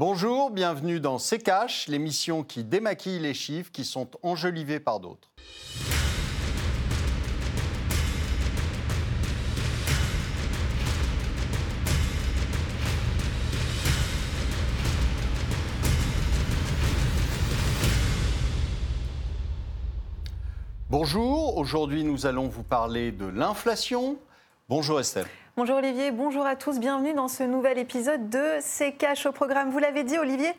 Bonjour, bienvenue dans C'est Cash, l'émission qui démaquille les chiffres qui sont enjolivés par d'autres. Bonjour, aujourd'hui nous allons vous parler de l'inflation. Bonjour Estelle. Bonjour Olivier, bonjour à tous, bienvenue dans ce nouvel épisode de C'est Cash au programme. Vous l'avez dit Olivier,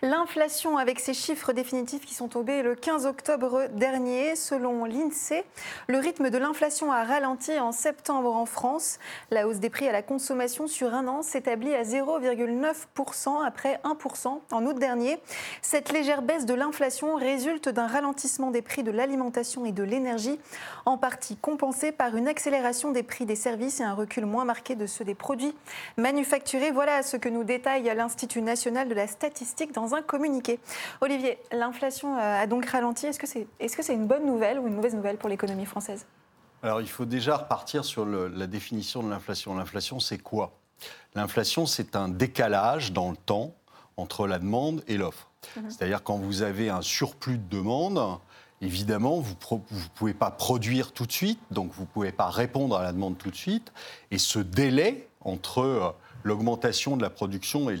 l'inflation avec ses chiffres définitifs qui sont tombés le 15 octobre dernier, selon l'INSEE, le rythme de l'inflation a ralenti en septembre en France. La hausse des prix à la consommation sur un an s'établit à 0,9% après 1% en août dernier. Cette légère baisse de l'inflation résulte d'un ralentissement des prix de l'alimentation et de l'énergie, en partie compensée par une accélération des prix des services et un recul moins marqué de ceux des produits manufacturés. Voilà ce que nous détaille l'Institut national de la statistique dans un communiqué. Olivier, l'inflation euh, a donc ralenti. Est-ce que c'est est -ce c'est une bonne nouvelle ou une mauvaise nouvelle pour l'économie française? Alors il faut déjà repartir sur la définition de l'inflation. L'inflation, c'est quoi? L'inflation, c'est un décalage dans le temps entre la demande et l'offre. Mhm. C'est-à-dire quand vous avez un surplus de demande, Évidemment, vous ne pouvez pas produire tout de suite, donc vous ne pouvez pas répondre à la demande tout de suite. Et ce délai entre euh, l'augmentation de la production et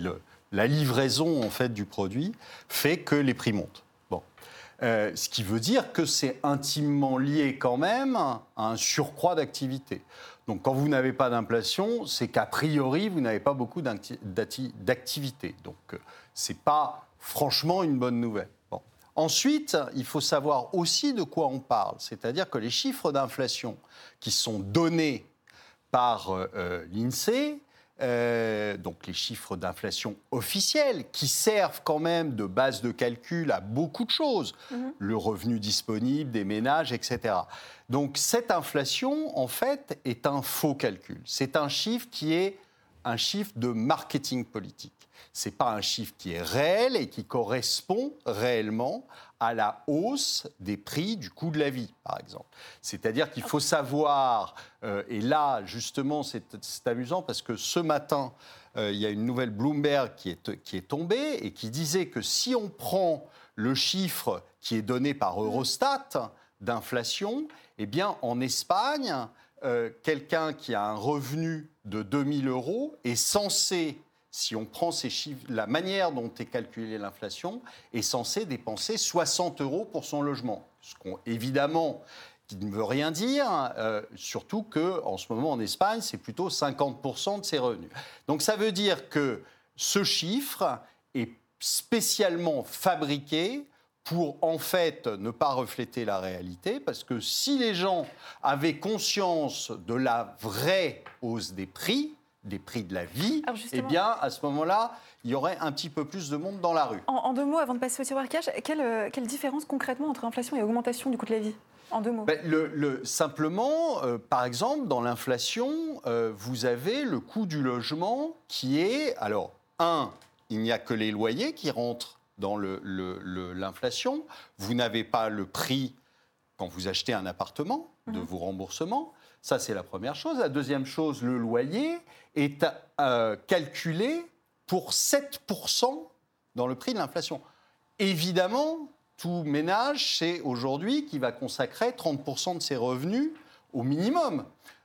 la livraison en fait, du produit fait que les prix montent. Euh, ce qui veut dire que c'est intimement lié quand même à un surcroît d'activité. Donc quand vous n'avez pas d'inflation, c'est qu'a priori, vous n'avez pas beaucoup d'activité. Donc euh, ce n'est pas franchement une bonne nouvelle. Ensuite, il faut savoir aussi de quoi on parle, c'est-à-dire que les chiffres d'inflation qui sont donnés par euh, euh, l'INSEE, euh, donc les chiffres d'inflation officiels, qui servent quand même de base de calcul à beaucoup de choses, mhm. le revenu disponible des ménages, etc. Donc cette inflation, en fait, est un faux calcul. C'est un chiffre qui est un chiffre de marketing politique n'est pas un chiffre qui est réel et qui correspond réellement à la hausse des prix du coût de la vie, par exemple. C'est-à-dire qu'il faut savoir, euh, et là, justement, c'est amusant parce que ce matin, euh, il y a une nouvelle Bloomberg qui est, qui est tombée et qui disait que si on prend le chiffre qui est donné par Eurostat d'inflation, eh bien, en Espagne, euh, quelqu'un qui a un revenu de 2000 euros est censé si on prend ces chiffres, la manière dont est calculée l'inflation est censée dépenser 60 euros pour son logement. Ce qu'on, évidemment, qui ne veut rien dire, euh, surtout qu'en ce moment en Espagne, c'est plutôt 50% de ses revenus. Donc ça veut dire que ce chiffre est spécialement fabriqué pour en fait ne pas refléter la réalité, parce que si les gens avaient conscience de la vraie hausse des prix, des prix de la vie, eh bien, à ce moment-là, il y aurait un petit peu plus de monde dans la rue. En, deux mots, avant de passer au tiroir cash, quelle, euh, quelle, différence concrètement entre inflation et augmentation du coût de la vie? En deux mots. Ben, le, simplement, euh, par exemple, dans l'inflation, euh, vous avez le coût du logement qui est, alors, un, il n'y a que les loyers qui rentrent dans l'inflation. Vous n'avez pas le prix quand vous achetez un appartement de mhm. vos remboursements. Ça, c'est la première chose. La deuxième chose, le loyer est euh, calculé pour 7% dans le prix de l'inflation. Évidemment, tout ménage sait aujourd'hui qu'il va consacrer 30% de ses revenus au minimum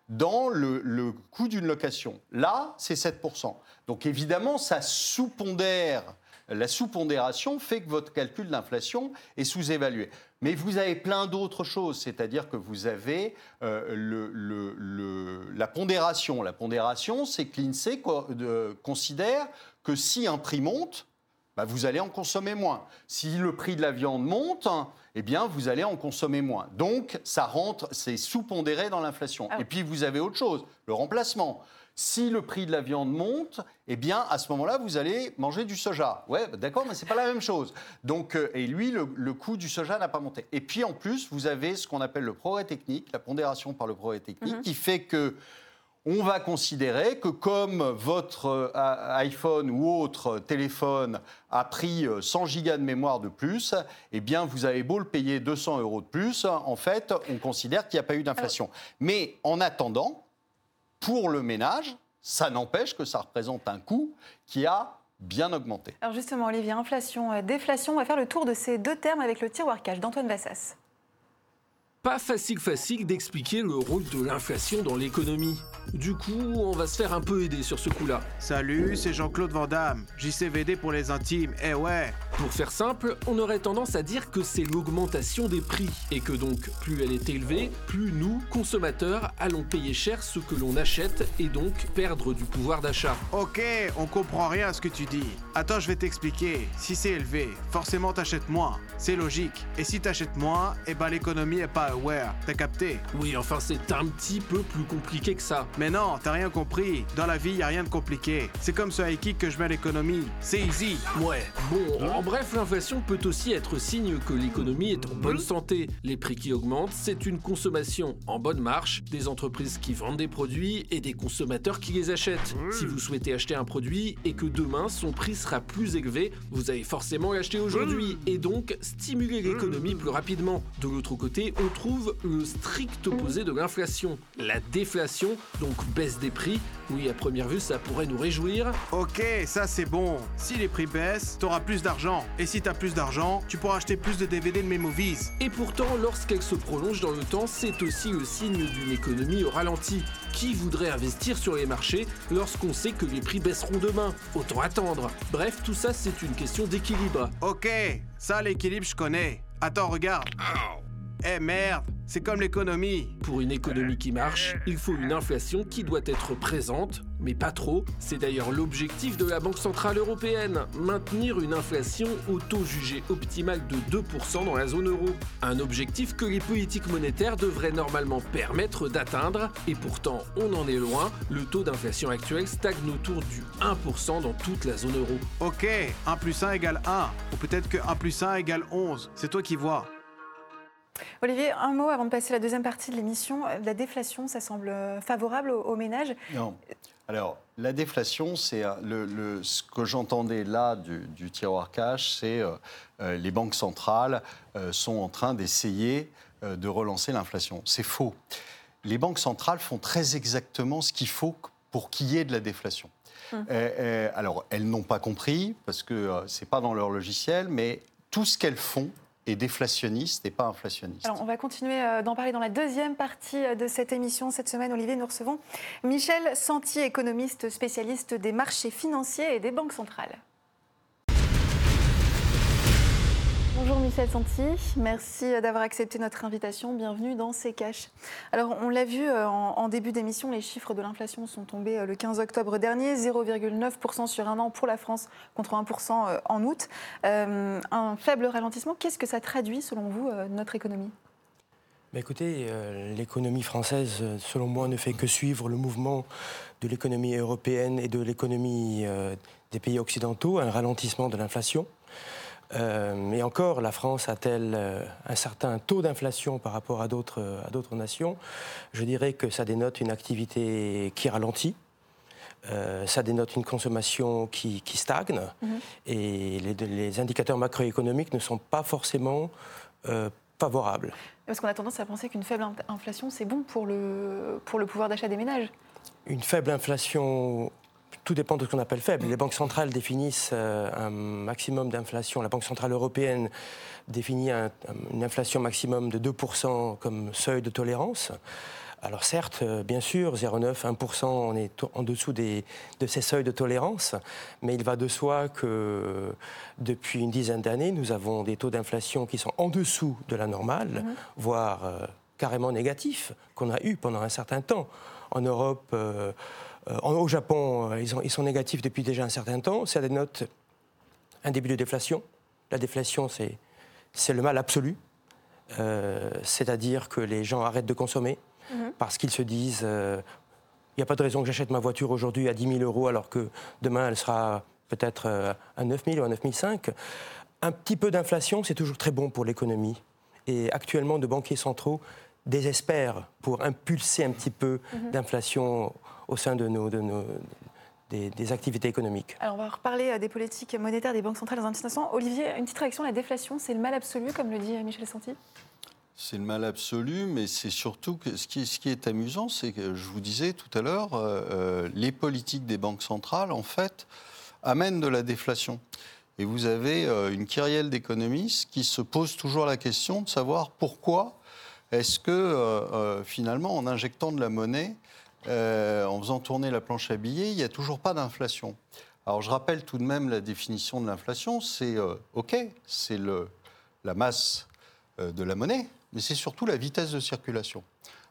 dans le, le coût d'une location. Là, c'est 7%. Donc évidemment, ça sous-pondère la sous-pondération fait que votre calcul d'inflation est sous-évalué. Mais vous avez plein d'autres choses, c'est-à-dire que vous avez euh, la pondération. La pondération, c'est que l'INSEE considère que si un prix monte, bah, vous allez en consommer moins. Si le prix de la viande monte, eh bien, vous allez en consommer moins. Donc, ça rentre, c'est sous-pondéré dans l'inflation. Ah Et puis, vous avez autre chose, le remplacement. Si le prix de la viande monte, eh bien, à ce moment-là, vous allez manger du soja. Ouais, d'accord, mais c'est pas la même chose. Donc, euh, et lui, le, coût du soja n'a pas monté. Et puis, en plus, vous avez ce qu'on appelle le progrès technique, la pondération par le progrès technique, mhm. qui fait que on va considérer que comme votre euh, iPhone ou autre téléphone a pris 100 euh, gigas de mémoire de plus, eh bien, vous avez beau le payer 200 euros de plus, en fait, on considère qu'il n'y a pas eu d'inflation. Mais en attendant, pour le ménage, ça n'empêche que ça représente un coût qui a bien augmenté. Alors justement, Olivier, inflation, euh, déflation, on va faire le tour de ces deux termes avec le tiroir cash d'Antoine Vassas. Pas facile facile d'expliquer le rôle de l'inflation dans l'économie. Du coup, on va se faire un peu aider sur ce coup-là. Salut, c'est Jean-Claude Vandamme, JCVD pour les intimes, eh ouais Pour faire simple, on aurait tendance à dire que c'est l'augmentation des prix, et que donc, plus elle est élevée, plus nous, consommateurs, allons payer cher ce que l'on achète, et donc perdre du pouvoir d'achat. Ok, on comprend rien à ce que tu dis. Attends, je vais t'expliquer. Si c'est élevé, forcément t'achètes moins. C'est logique. Et si t'achètes moins, eh ben l'économie est pas T'as capté? Oui, enfin c'est un petit peu plus compliqué que ça. Mais non, t'as rien compris. Dans la vie, y a rien de compliqué. C'est comme ce high kick que je mets à l'économie. C'est easy. Ouais, bon, en bref, l'inflation peut aussi être signe que l'économie est en bonne santé. Les prix qui augmentent, c'est une consommation en bonne marche, des entreprises qui vendent des produits et des consommateurs qui les achètent. Si vous souhaitez acheter un produit et que demain son prix sera plus élevé, vous allez forcément l'acheter aujourd'hui et donc stimuler l'économie plus rapidement. De l'autre côté, on trouve le strict opposé de l'inflation, la déflation, donc baisse des prix. Oui, à première vue, ça pourrait nous réjouir, Ok, ça c'est bon. Si les prix baissent, t'auras plus d'argent. Et si t'as plus d'argent, tu pourras acheter plus de DVD de mes movies. Et pourtant, lorsqu'elle se prolonge dans le temps, c'est aussi le signe d'une économie au ralenti. Qui voudrait investir sur les marchés lorsqu'on sait que les prix baisseront demain? Autant attendre. Bref, tout ça, c'est une question d'équilibre. Ok, ça l'équilibre je connais. Attends, regarde. Eh merde, c'est comme l'économie. Pour une économie qui marche, il faut une inflation qui doit être présente, mais pas trop. C'est d'ailleurs l'objectif de la Banque Centrale Européenne, maintenir une inflation au taux jugé optimal de 2% dans la zone euro. Un objectif que les politiques monétaires devraient normalement permettre d'atteindre, et pourtant on en est loin, le taux d'inflation actuel stagne autour du 1% dans toute la zone euro. Ok, 1 plus 1 égale 1. Ou peut-être que 1 plus 1 égale 11. C'est toi qui vois. Olivier, un mot avant de passer à la deuxième partie de l'émission. La déflation, ça semble euh, favorable aux, aux ménages. Non. Alors, la déflation, c'est euh, le, le- ce que j'entendais là du, du tiroir cash, c'est euh, les banques centrales euh, sont en train d'essayer euh, de relancer l'inflation. C'est faux. Les banques centrales font très exactement ce qu'il faut pour qu'il y ait de la déflation. Euh, alors, elles n'ont pas compris parce que euh, c'est pas dans leur logiciel, mais tout ce qu'elles font est déflationniste et pas inflationniste. Alors, on va continuer euh, d'en parler dans la deuxième partie euh, de cette émission. Cette semaine, Olivier, nous recevons Michel Santi, économiste spécialiste des marchés financiers et des banques centrales. Bonjour Michel Santi, merci euh, d'avoir accepté notre invitation. Bienvenue dans C'est Cash. Alors, on l'a vu euh, en, début d'émission, les chiffres de l'inflation sont tombés euh, le 15 octobre dernier, 0,9% sur un an pour la France contre 1% euh, en août. Un faible ralentissement, qu'est-ce que ça traduit selon vous, notre économie? Bah, écoutez, l'économie française, selon moi, ne fait que suivre le mouvement de l'économie européenne et de l'économie des pays occidentaux, un ralentissement de l'inflation. Euh, mais encore, la France a-t-elle euh, un certain taux d'inflation par rapport à d'autres à d'autres nations? Je dirais que ça dénote une activité qui ralentit. Euh, ça dénote une consommation qui, qui stagne et les, les indicateurs macroéconomiques ne sont pas forcément euh, favorables. Parce qu'on a tendance à penser qu'une faible in- inflation, c'est bon pour le, pour le pouvoir d'achat des ménages. Une faible inflation, tout dépend de ce qu'on appelle faible. Les banques centrales définissent euh, un maximum d'inflation. La Banque centrale européenne définit un- une inflation maximum de 2% comme seuil de tolérance. Alors certes, euh, bien sûr, 0,9, 1%, on est en dessous des- de ces seuils de tolérance, mais il va de soi que depuis une dizaine d'années, nous avons des taux d'inflation qui sont en dessous de la normale, voire euh, carrément négatifs, qu'on a eu pendant un certain temps. En Europe, euh, au Japon, euh, ils, ont- ils sont négatifs depuis déjà un certain temps. Ça dénote un début de déflation. La déflation, c'est c'est le mal absolu. Euh, C'est-à-dire que les gens arrêtent de consommer parce qu'ils se disent euh, il n'y a pas de raison que j'achète ma voiture aujourd'hui à 10 000 euros alors que demain elle sera peut-être euh, à 9 000 ou à 9 500. Un petit peu d'inflation, c'est toujours très bon pour l'économie. Et actuellement, nos banquiers centraux désespèrent pour impulser un petit peu d'inflation au sein de nos, de nos- des, des activités économiques. Alors, on va reparler euh, des politiques monétaires des banques centrales dans un petit instant. Olivier, une petite réaction la déflation, c'est le mal absolu, comme le dit euh, Michel Santi? C'est le mal absolu, mais c'est surtout que ce qui, ce qui est amusant, c'est que je vous disais tout à l'heure, euh, les politiques des banques centrales, en fait, amène de la déflation. Et vous avez euh, une kyrielle d'économistes qui se posent toujours la question de savoir pourquoi est-ce que euh, finalement, en injectant de la monnaie, en faisant tourner la planche à billets, il n'y a toujours pas d'inflation. Alors je rappelle tout de même la définition de l'inflation, c'est OK, c'est la masse de la monnaie, mais c'est surtout la vitesse de circulation.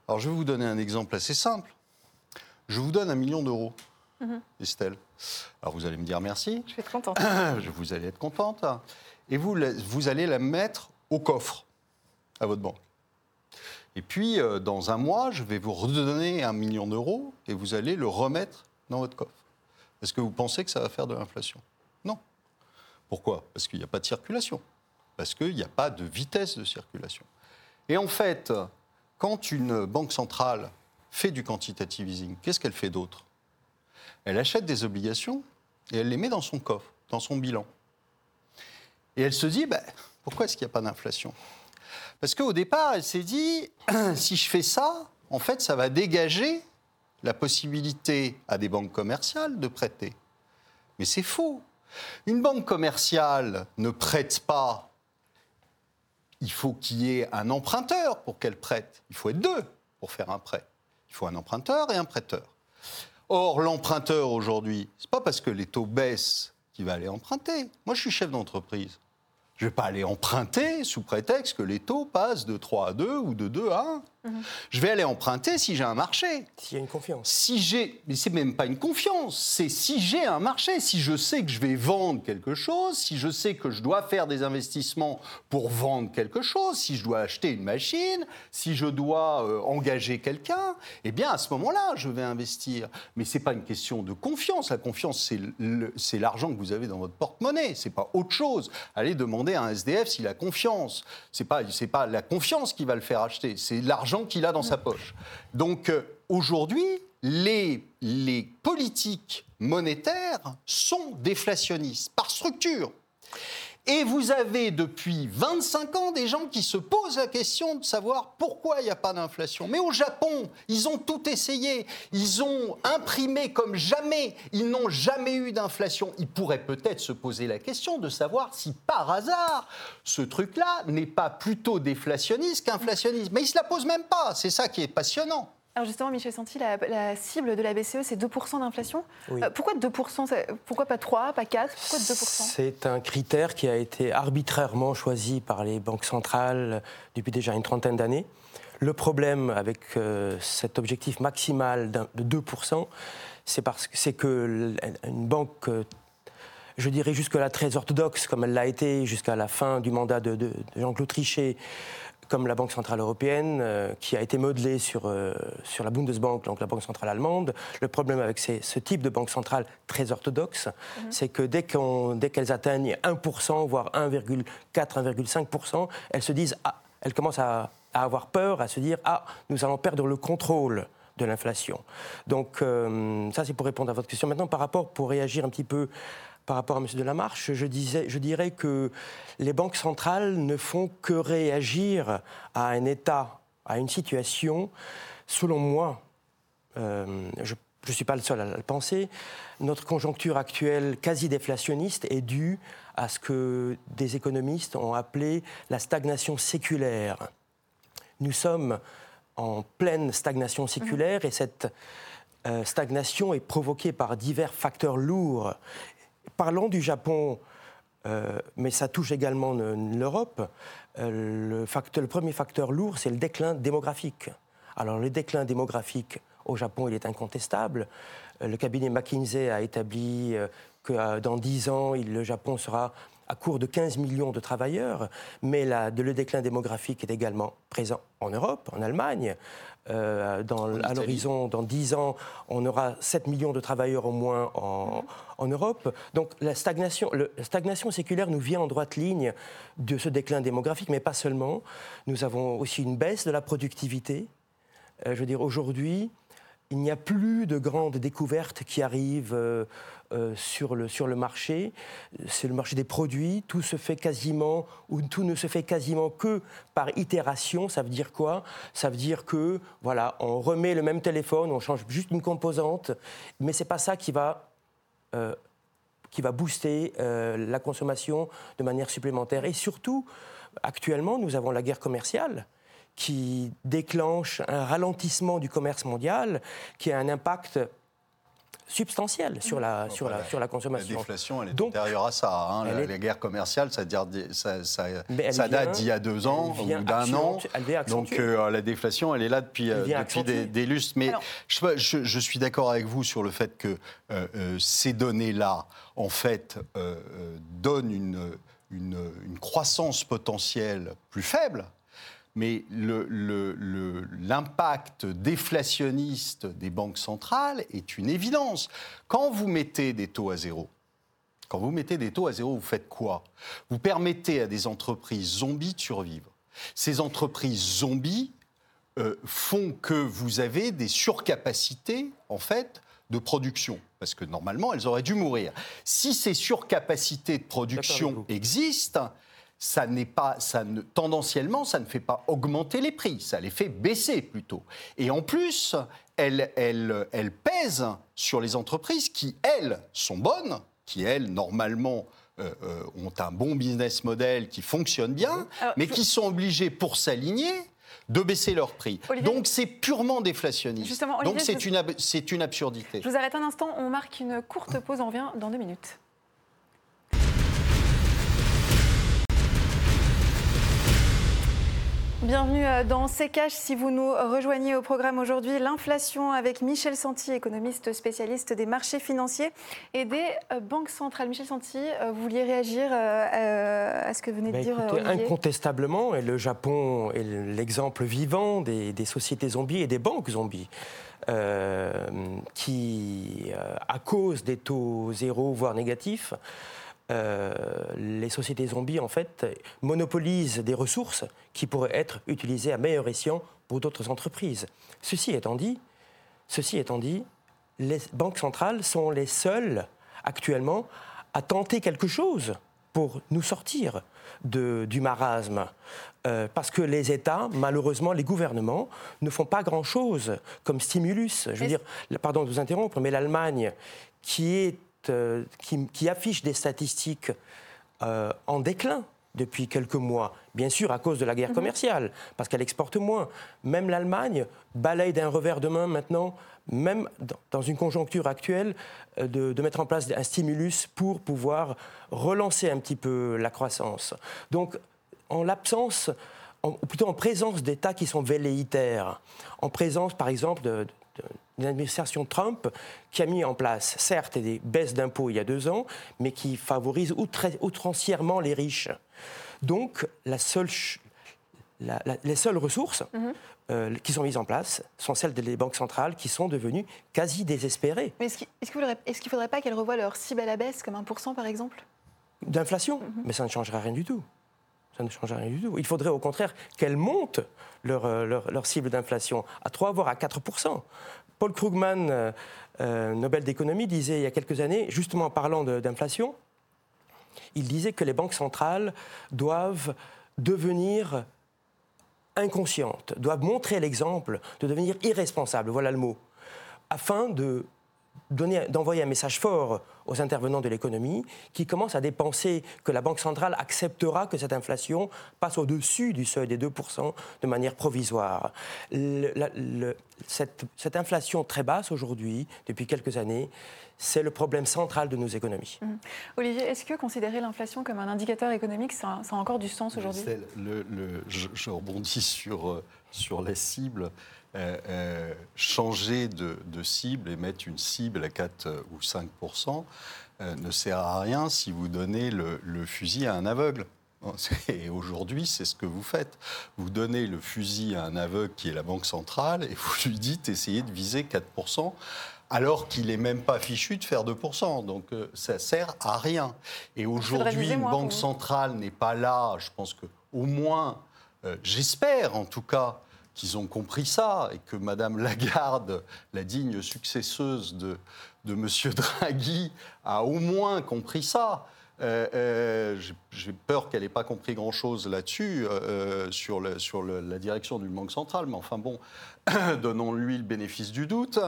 Alors je vais vous donner un exemple assez simple. Je vous donne un million d'euros, mhm. Estelle. Alors vous allez me dire merci. Je vais être contente. vous allez être contente. Et vous, vous allez la mettre au coffre à votre banque. Et puis, euh, dans un mois, je vais vous redonner un million d'euros et vous allez le remettre dans votre coffre. Est-ce que vous pensez que ça va faire de l'inflation? Non. Pourquoi? Parce qu'il n'y a pas de circulation. Parce qu'il n'y a pas de vitesse de circulation. Et en fait, quand une banque centrale fait du quantitative easing, qu'est-ce qu'elle fait d'autre? Elle achète des obligations et elle les met dans son coffre, dans son bilan. Et elle se dit, ben, pourquoi est-ce qu'il n'y a pas d'inflation? Parce qu'au départ, elle s'est dit, si je fais ça, en fait, ça va dégager la possibilité à des banques commerciales de prêter. Mais c'est faux. Une banque commerciale ne prête pas. Il faut qu'il y ait un emprunteur pour qu'elle prête. Il faut être deux pour faire un prêt. Il faut un emprunteur et un prêteur. Or, l'emprunteur aujourd'hui, ce n'est pas parce que les taux baissent qu'il va aller emprunter. Moi, je suis chef d'entreprise. Je ne vais pas aller emprunter sous prétexte que les taux passent de 3 à 2 ou de 2 à 1. Je vais aller emprunter si j'ai un marché. S'il y a une confiance. Si j'ai, mais c'est même pas une confiance, c'est si j'ai un marché, si je sais que je vais vendre quelque chose, si je sais que je dois faire des investissements pour vendre quelque chose, si je dois acheter une machine, si je dois euh, engager quelqu'un, eh bien à ce moment-là, je vais investir. Mais c'est pas une question de confiance. La confiance, c'est l'argent que vous avez dans votre porte-monnaie. C'est pas autre chose. Allez demander à un SDF s'il a confiance. C'est pas, c'est pas la confiance qui va le faire acheter, c'est l'argent qu'il a dans sa poche. Donc euh, aujourd'hui, les, les politiques monétaires sont déflationnistes par structure. Et vous avez depuis 25 ans des gens qui se posent la question de savoir pourquoi il n'y a pas d'inflation. Mais au Japon, ils ont tout essayé. Ils ont imprimé comme jamais. Ils n'ont jamais eu d'inflation. Ils pourraient peut-être se poser la question de savoir si par hasard ce truc-là n'est pas plutôt déflationniste qu'inflationniste. Mais ils ne se la posent même pas. C'est ça qui est passionnant. Alors justement, Michel Santi, la, cible de la BCE, c'est 2% d'inflation. Euh, pourquoi 2% Pourquoi pas 3, pas 4 Pourquoi 2% C'est un critère qui a été arbitrairement choisi par les banques centrales depuis déjà une trentaine d'années. Le problème avec euh, cet objectif maximal de 2%, c'est parce que c'est que une banque euh, je dirais jusque-là très orthodoxe, comme elle l'a été jusqu'à la fin du mandat de, de Jean-Claude Trichet, comme la Banque Centrale Européenne, euh, qui a été modelée sur, euh, sur la Bundesbank, donc la Banque Centrale Allemande. Le problème avec ce type de banque centrale très orthodoxe, mhm. c'est que dès qu'elles atteignent 1%, voire 1,4, 1,5%, elles se disent, ah, elles commencent à, avoir peur, à se dire, ah, nous allons perdre le contrôle de l'inflation. Donc euh, ça, c'est pour répondre à votre question. Maintenant, par rapport, pour réagir un petit peu par rapport à M. Delamarche, je, disais, je dirais que les banques centrales ne font que réagir à un état, à une situation, selon moi, euh, je ne suis pas le seul à le penser, notre conjoncture actuelle quasi déflationniste est due à ce que des économistes ont appelé la stagnation séculaire. Nous sommes en pleine stagnation séculaire et cette euh, stagnation est provoquée par divers facteurs lourds Parlons du Japon, euh, mais ça touche également l'Europe. Euh, le, premier facteur lourd, c'est le déclin démographique. Alors le déclin démographique au Japon, il est incontestable. Euh, le cabinet McKinsey a établi que dans 10 ans, le Japon sera à court de 15 millions de travailleurs, mais le déclin démographique est également présent en Europe, en Allemagne, euh, à l'horizon, dans 10 ans, on aura 7 millions de travailleurs au moins en, Europe. Donc la stagnation, stagnation séculaire nous vient en droite ligne de ce déclin démographique, mais pas seulement. Nous avons aussi une baisse de la productivité. Euh, je veux dire, aujourd'hui, il n'y a plus de grandes découvertes qui arrivent euh, euh, sur, le, sur le marché. C'est le marché des produits. Tout se fait quasiment, ou tout ne se fait quasiment que par itération. Ça veut dire quoi? Ça veut dire que, voilà, on remet le même téléphone, on change juste une composante, mais c'est pas ça qui va euh, qui va booster la consommation de manière supplémentaire. Et surtout, actuellement, nous avons la guerre commerciale qui déclenche un ralentissement du commerce mondial, qui a un impact substantielle sur la, sur la, sur la consommation. La déflation, elle est Donc, antérieure à ça. Hein. La, est... guerre commerciale, ça, dire, ça, ça, ça date d'il y a deux ans ou d'un an. Donc euh, la déflation, elle est là depuis, euh, depuis des, des, lustres. Mais je, je, je, suis d'accord avec vous sur le fait que euh, euh ces données-là, en fait, euh, donnent une, une, une croissance potentielle plus faible mais l'impact le, déflationniste des banques centrales est une évidence. Quand vous mettez des taux à zéro, quand vous mettez des taux à zéro, vous faites quoi? Vous permettez à des entreprises zombies de survivre. Ces entreprises zombies euh, font que vous avez des surcapacités, en fait, de production, parce que normalement, elles auraient dû mourir. Si ces surcapacités de production existent, ça n'est pas, ça ne, tendanciellement, ça ne fait pas augmenter les prix, ça les fait baisser plutôt. Et en plus, elle, elle, elle pèse sur les entreprises qui, elles, sont bonnes, qui, elles, normalement, euh, euh, ont un bon business model qui fonctionne bien, mais qui sont obligées, pour s'aligner, de baisser leurs prix. Donc c'est purement déflationniste. Justement, Donc c'est une, une absurdité. Je vous arrête un instant, on marque une courte pause, on revient dans deux minutes. Bienvenue euh, dans C'est Si vous nous rejoignez au programme aujourd'hui, l'inflation avec Michel Santi, économiste spécialiste des marchés financiers et des euh, banques centrales. Michel Santi, euh, vous vouliez réagir à ce que venez de bah, dire écoutez, Incontestablement, et le Japon est l'exemple vivant des, des, sociétés zombies et des banques zombies. qui, à cause des taux zéro, voire négatifs, euh, les sociétés zombies, en fait, monopolisent des ressources qui pourraient être utilisées à meilleur escient pour d'autres entreprises. Ceci étant dit, ceci étant dit, les banques centrales sont les seules actuellement à tenter quelque chose pour nous sortir de, du marasme. Euh, parce que les États, malheureusement, les gouvernements, ne font pas grand-chose comme stimulus. Je veux dire, pardon de vous interrompre, mais l'Allemagne, qui est euh, qui, affiche des statistiques euh, en déclin depuis quelques mois, bien sûr à cause de la guerre mhm. commerciale, parce qu'elle exporte moins. Même l'Allemagne balaye d'un revers de main maintenant, même dans une conjoncture actuelle, euh, de, mettre en place un stimulus pour pouvoir relancer un petit peu la croissance. Donc, en l'absence, ou plutôt en présence d'États qui sont velléitaires, en présence par exemple de, l'administration Trump qui a mis en place, certes, des baisses d'impôts il y a deux ans, mais qui favorise outrancièrement les riches. Donc, la seule, les seules ressources mhm. euh, qui sont mises en place sont celles des banques centrales qui sont devenues quasi désespérées. Mais est-ce qu'il ne faudrait, pas qu'elles revoient leur cible à la baisse, comme 1% par exemple? D'inflation mhm. Mais ça ne changera rien du tout ça ne change rien du tout. Il faudrait au contraire qu'elles montent leur, euh, leur, leur cible d'inflation à 3 voire à 4 Paul Krugman, euh, euh, Nobel d'économie, disait il y a quelques années, justement en parlant d'inflation, il disait que les banques centrales doivent devenir inconscientes, doivent montrer l'exemple de devenir irresponsables, voilà le mot, afin de d'envoyer un message fort aux intervenants de l'économie qui commencent à dépenser que la Banque centrale acceptera que cette inflation passe au-dessus du seuil des 2% de manière provisoire. cette, cette, inflation très basse aujourd'hui, depuis quelques années, c'est le problème central de nos économies. Mmh. Olivier, est-ce que considérer l'inflation comme un indicateur économique, ça, a encore du sens aujourd'hui? Je, je, rebondis sur, euh, sur la cible. Euh, euh, changer de, cible et mettre une cible à 4 euh, ou 5% ne sert à rien si vous donnez le, fusil à un aveugle. Et aujourd'hui, c'est ce que vous faites. Vous donnez le fusil à un aveugle qui est la Banque centrale et vous lui dites essayez de viser 4% alors qu'il n'est même pas fichu de faire 2%. Donc ça sert à rien. Et aujourd'hui, une banque centrale n'est pas là. Je pense que au moins, j'espère en tout cas, qu'ils ont compris ça et que Madame Lagarde, la digne successeuse de, de M. Draghi, a au moins compris ça. Euh, euh, j'ai peur qu'elle n'ait pas compris grand-chose là-dessus, euh, sur, sur la direction du Banque centrale, mais enfin bon, donnons-lui le bénéfice du doute,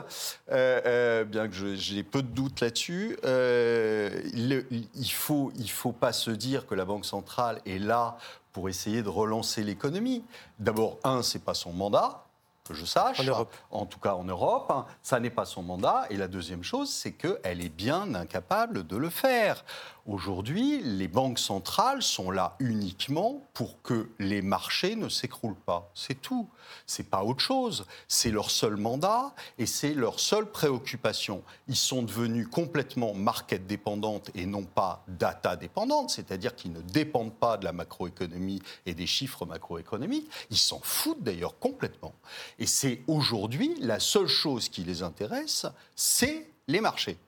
bien que j'ai peu de doutes là-dessus. il ne faut, il faut pas se dire que la Banque centrale est là pour essayer de relancer l'économie. D'abord, un, c'est pas son mandat que je sache, en, Europe. en tout cas en Europe, hein. ça n'est pas son mandat. Et la deuxième chose, c'est qu'elle est bien incapable de le faire. Aujourd'hui, les banques centrales sont là uniquement pour que les marchés ne s'écroulent pas. C'est tout. C'est pas autre chose. C'est leur seul mandat et c'est leur seule préoccupation. Ils sont devenus complètement market dépendantes et non pas data dépendantes, c'est-à-dire qu'ils ne dépendent pas de la macroéconomie et des chiffres macroéconomiques. Ils s'en foutent d'ailleurs complètement. Et c'est aujourd'hui la seule chose qui les intéresse, c'est les marchés.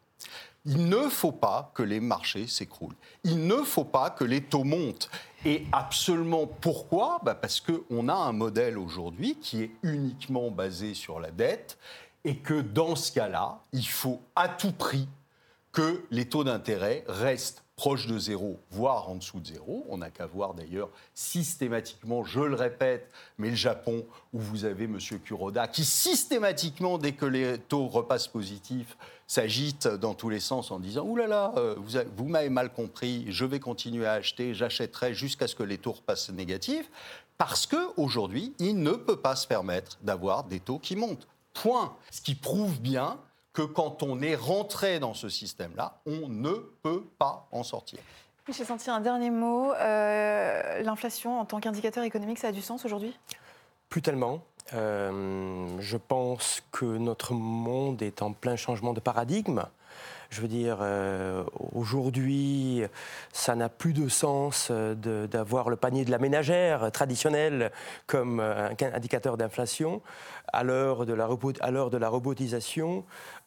Il ne faut pas que les marchés s'écroulent. Il ne faut pas que les taux montent. Et absolument pourquoi? Bah Parce qu'on a un modèle aujourd'hui qui est uniquement basé sur la dette et que dans ce cas-là, il faut à tout prix que les taux d'intérêt restent proche de zéro, voire en dessous de zéro. On n'a qu'à voir d'ailleurs systématiquement, je le répète, mais le Japon, où vous avez M. Kuroda, qui systématiquement, dès que les taux repassent positifs, s'agite dans tous les sens en disant Ouh là là, euh, vous, vous m'avez mal compris, je vais continuer à acheter, j'achèterai jusqu'à ce que les taux repassent négatifs, parce qu'aujourd'hui, il ne peut pas se permettre d'avoir des taux qui montent. Point. Ce qui prouve bien que quand on est rentré dans ce système-là, on ne peut pas en sortir. J'ai senti un dernier mot. Euh, l'inflation en tant qu'indicateur économique, ça a du sens aujourd'hui? Plus tellement. Euh, je pense que notre monde est en plein changement de paradigme. Je veux dire, euh, aujourd'hui, ça n'a plus de sens d'avoir le panier de la ménagère traditionnel comme un indicateur d'inflation. À l'heure de, de, la robotisation,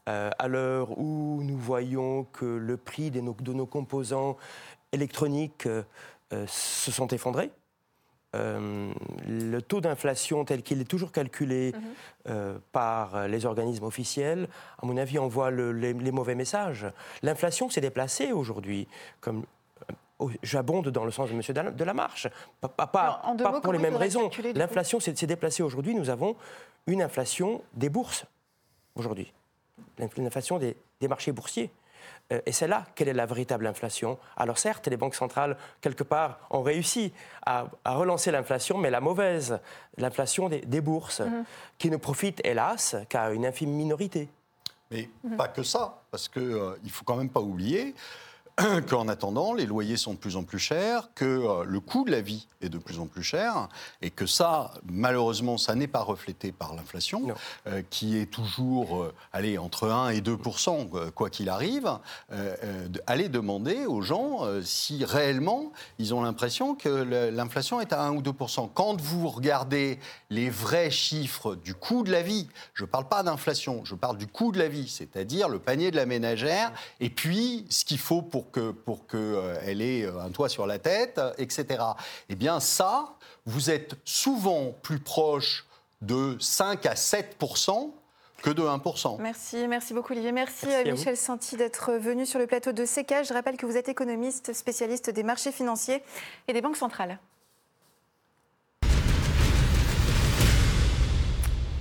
euh, à l'heure où nous voyons que le prix de nos, de nos composants électroniques euh, euh, se sont effondrés, le taux d'inflation tel qu'il est toujours calculé mhm. par les organismes officiels, à mon avis, envoie les, mauvais messages. L'inflation s'est déplacée aujourd'hui, comme j'abonde dans le sens de M. Delamarche, pas, pas, pas, pas pour les mêmes raisons. L'inflation s'est déplacée aujourd'hui. Nous avons une inflation des bourses aujourd'hui l'inflation des, marchés boursiers. Euh, et c'est là quelle est la véritable inflation. Alors certes, les banques centrales, quelque part, ont réussi à, relancer l'inflation, mais la mauvaise, l'inflation des, bourses, mhm. qui ne profite, hélas, qu'à une infime minorité. Mais pas que ça, parce qu'il euh, ne faut quand même pas oublier qu'en attendant, les loyers sont de plus en plus chers, que euh, le coût de la vie est de plus en plus cher, et que ça, malheureusement, ça n'est pas reflété par l'inflation, euh, qui est toujours, euh, allez, entre 1 et 2 quoi qu'il arrive. allez demander aux gens si réellement ils ont l'impression que l'inflation est à 1 ou 2 Quand vous regardez les vrais chiffres du coût de la vie, je ne parle pas d'inflation, je parle du coût de la vie, c'est-à-dire le panier de la ménagère, et puis ce qu'il faut pour pour qu'elle euh, ait euh, un toit sur la tête, etc. Eh bien ça, vous êtes souvent plus proche de 5 à 7 que de 1%. Merci, merci beaucoup Olivier. Merci, merci Michel Santi d'être venu sur le plateau de CK. Je rappelle que vous êtes économiste, spécialiste des marchés financiers et des banques centrales.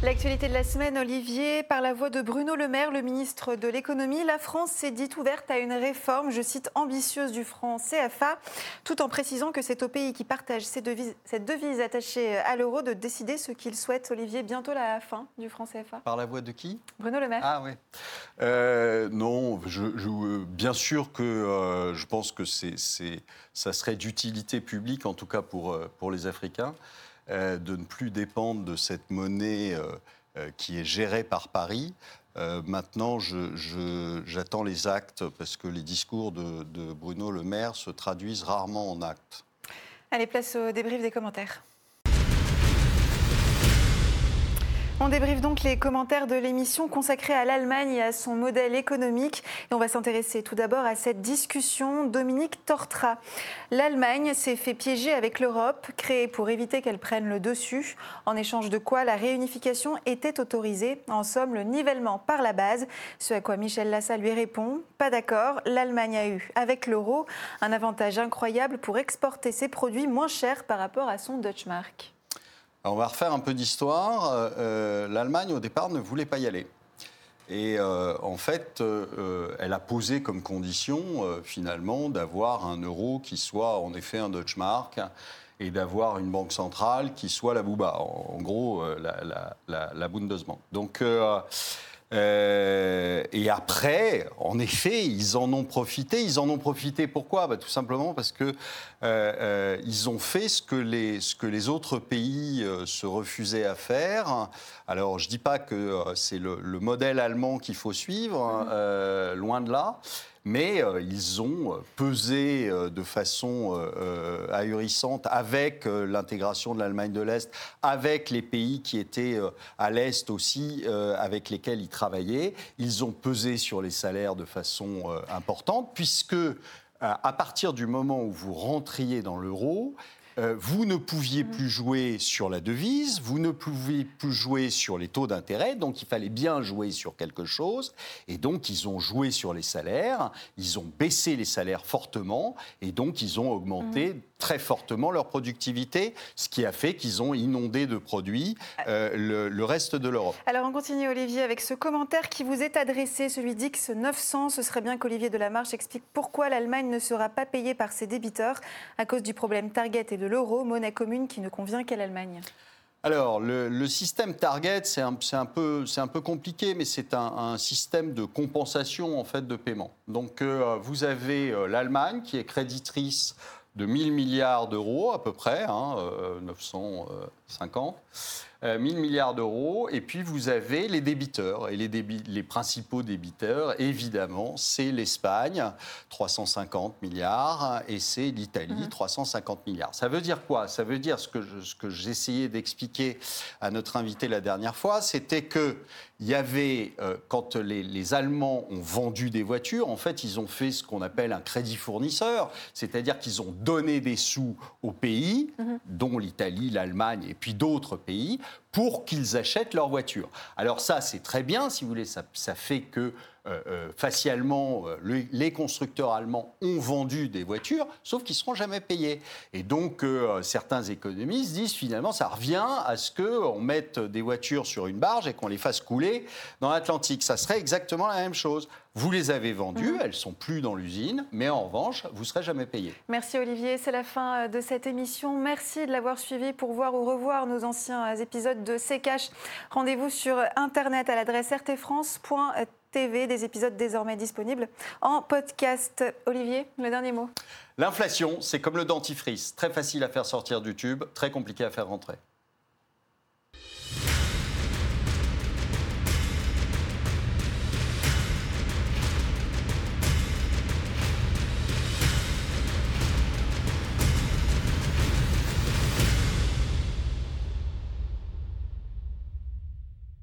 L'actualité de la semaine, Olivier, par la voix de Bruno Le Maire, le ministre de l'économie, la France s'est dite ouverte à une réforme, je cite, ambitieuse du franc CFA, tout en précisant que c'est au pays qui partage cette devise attachée à l'euro de décider ce qu'il souhaite. Olivier, bientôt la fin du franc CFA. Par la voix de qui? Bruno Le Maire. Ah oui. Euh, non, je, bien sûr que euh, je pense que c'est, ça serait d'utilité publique, en tout cas pour, euh, pour les Africains. Euh, de ne plus dépendre de cette monnaie euh, euh, qui est gérée par Paris. maintenant, j'attends les actes parce que les discours de, de Bruno Le Maire se traduisent rarement en actes. Allez, place au débrief des commentaires. On débriefe donc les commentaires de l'émission consacrée à l'Allemagne et à son modèle économique. Et on va s'intéresser tout d'abord à cette discussion. Dominique Tortra. L'Allemagne s'est fait piéger avec l'Europe, créée pour éviter qu'elle prenne le dessus, en échange de quoi la réunification était autorisée. En somme, le nivellement par la base. Ce à quoi Michel Lassa lui répond Pas d'accord, l'Allemagne a eu, avec l'euro, un avantage incroyable pour exporter ses produits moins chers par rapport à son Deutschmark on va refaire un peu d'histoire. Euh, euh, L'Allemagne, au départ, ne voulait pas y aller. Et euh, en fait, elle a posé comme condition, finalement, d'avoir un euro qui soit en effet un Deutschmark et d'avoir une banque centrale qui soit la Bouba, en, gros, la, la, Bundesbank. Donc, euh, et après, en effet, ils en ont profité. Ils en ont profité pourquoi? Bah, Tout simplement parce que euh, euh, ils ont fait ce que les, ce que les autres pays se refusaient à faire. Alors, je ne dis pas que c'est le, le, modèle allemand qu'il faut suivre, hein, loin de là mais euh, ils ont euh, pesé euh, de façon ahurissante avec l'intégration de l'Allemagne de l'Est, avec les pays qui étaient à l'Est aussi, avec lesquels ils travaillaient. Ils ont pesé sur les salaires de façon importante, puisque à partir du moment où vous rentriez dans l'euro, euh, vous ne pouviez mm. plus jouer sur la devise, vous ne pouviez plus jouer sur les taux d'intérêt, donc il fallait bien jouer sur quelque chose. Et donc ils ont joué sur les salaires, ils ont baissé les salaires fortement, et donc ils ont augmenté mm. Très fortement leur productivité, ce qui a fait qu'ils ont inondé de produits euh, le, reste de l'Europe. Alors on continue Olivier avec ce commentaire qui vous est adressé, celui d'X 900. Ce serait bien qu'Olivier Delamarche explique pourquoi l'Allemagne ne sera pas payée par ses débiteurs à cause du problème Target et de l'euro, monnaie commune qui ne convient qu'à l'Allemagne alors, le, système Target, c'est un, un, peu, un, peu compliqué, mais c'est un, système de compensation en fait de paiement. Donc, euh, vous avez euh, l'Allemagne qui est créditrice de 1000 milliards d'euros à peu près, hein, 950. Euh, 1000 euh, milliards d'euros. Et puis vous avez les débiteurs. Et les, les principaux débiteurs, évidemment, c'est l'Espagne, 350 milliards, et c'est l'Italie, 350 mmh. milliards. Ça veut dire quoi? Ça veut dire ce que, ce que j'essayais d'expliquer à notre invité la dernière fois, c'était que il y avait, euh, quand les, Allemands ont vendu des voitures, en fait, ils ont fait ce qu'on appelle un crédit fournisseur, c'est-à-dire qu'ils ont donné des sous aux pays, mmh. dont l'Italie, l'Allemagne et puis d'autres pays, pour qu'ils achètent leur voiture. Alors ça, c'est très bien, si vous voulez, ça, fait que euh, euh, facialement, euh, les constructeurs allemands ont vendu des voitures, sauf qu'ils ne seront jamais payés. Et donc, certains économistes disent finalement, ça revient à ce qu'on mette des voitures sur une barge et qu'on les fasse couler dans l'Atlantique. Ça serait exactement la même chose. Vous les avez vendues, mhm. elles sont plus dans l'usine, mais en revanche, vous ne serez jamais payé. Merci Olivier, c'est la fin de cette émission. Merci de l'avoir suivi pour voir ou revoir nos anciens épisodes de C'est Rendez-vous sur Internet à l'adresse rtfrance.tv, des épisodes désormais disponibles en podcast. Olivier, le dernier mot L'inflation, c'est comme le dentifrice, très facile à faire sortir du tube, très compliqué à faire rentrer.